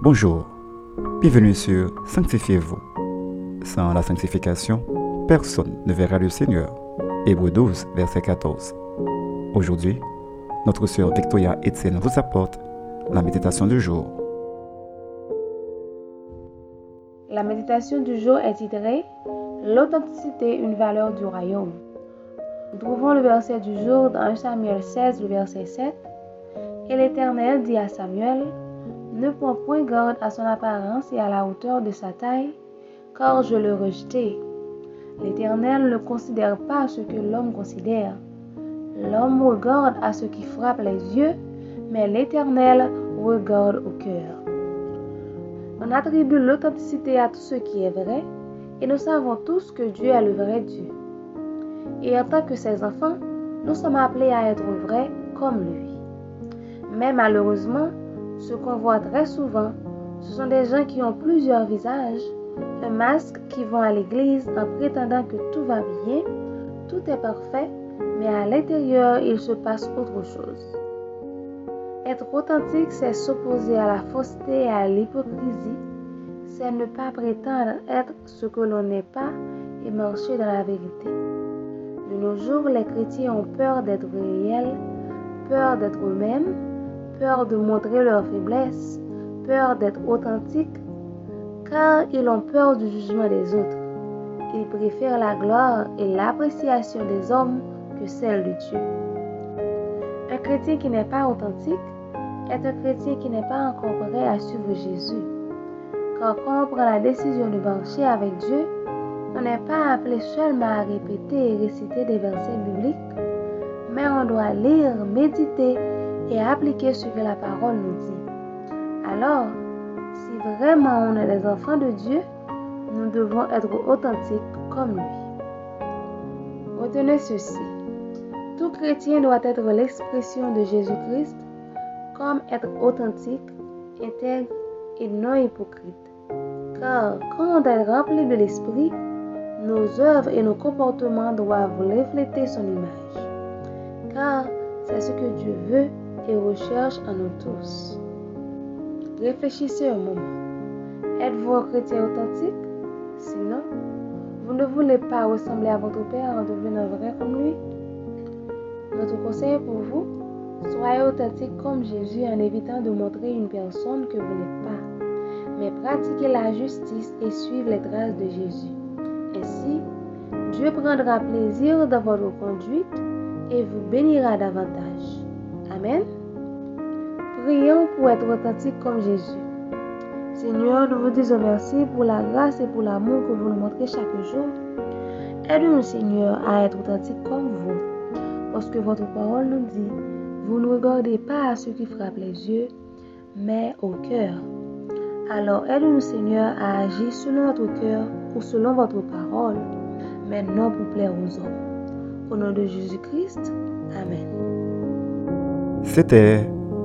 Bonjour, bienvenue sur Sanctifiez-vous. Sans la sanctification, personne ne verra le Seigneur. Hébreu 12, verset 14. Aujourd'hui, notre sœur Victoria Etienne vous apporte la méditation du jour. La méditation du jour est titrée L'authenticité, une valeur du royaume. Nous trouvons le verset du jour dans 1 Samuel 16, le verset 7. Et l'Éternel dit à Samuel, Ne point garde à son apparence et à la hauteur de sa taille, car je le rejeté. L'Éternel ne considère pas ce que l'homme considère. L'homme regarde à ce qui frappe les yeux, mais l'Éternel regarde au cœur. On attribue l'authenticité à tout ce qui est vrai, et nous savons tous que Dieu est le vrai Dieu. Et en tant que ses enfants, nous sommes appelés à être vrais comme lui. Mais malheureusement, ce qu'on voit très souvent, ce sont des gens qui ont plusieurs visages, un masque qui vont à l'église en prétendant que tout va bien, tout est parfait, mais à l'intérieur, il se passe autre chose. Être authentique, c'est s'opposer à la fausseté et à l'hypocrisie, c'est ne pas prétendre être ce que l'on n'est pas et marcher dans la vérité. De nos jours, les chrétiens ont peur d'être réels, peur d'être eux-mêmes, peur de montrer leur faiblesse, peur d'être authentiques, car ils ont peur du jugement des autres. Ils préfèrent la gloire et l'appréciation des hommes que celle de Dieu. Un chrétien qui n'est pas authentique est un chrétien qui n'est pas encore prêt à suivre Jésus. Quand on prend la décision de marcher avec Dieu, on n'est pas appelé seulement à répéter et réciter des versets bibliques, mais on doit lire, méditer et appliquer ce que la parole nous dit. Alors, si vraiment on est des enfants de Dieu, nous devons être authentiques comme lui. Retenez ceci. Tout chrétien doit être l'expression de Jésus-Christ comme être authentique, intègre et non hypocrite. Car quand on est rempli de l'Esprit, nos œuvres et nos comportements doivent refléter son image. Car c'est ce que Dieu veut et recherche en nous tous. Réfléchissez un moment. Êtes-vous un chrétien authentique? Sinon, vous ne voulez pas ressembler à votre Père en devenant vrai comme lui? Notre conseil pour vous, soyez authentique comme Jésus en évitant de montrer une personne que vous n'êtes pas, mais pratiquez la justice et suivez les traces de Jésus. Ainsi, Dieu prendra plaisir dans votre conduite et vous bénira davantage. Amen. Prions pour être authentique comme Jésus. Seigneur, nous vous disons merci pour la grâce et pour l'amour que vous nous montrez chaque jour. Aide-nous, Seigneur, à être authentique comme vous. Parce que votre parole nous dit, vous ne regardez pas à ce qui frappe les yeux, mais au cœur. Alors aide-nous, Seigneur, à agir selon notre cœur ou selon votre parole, mais non pour plaire aux hommes. Au nom de Jésus-Christ, Amen. C'était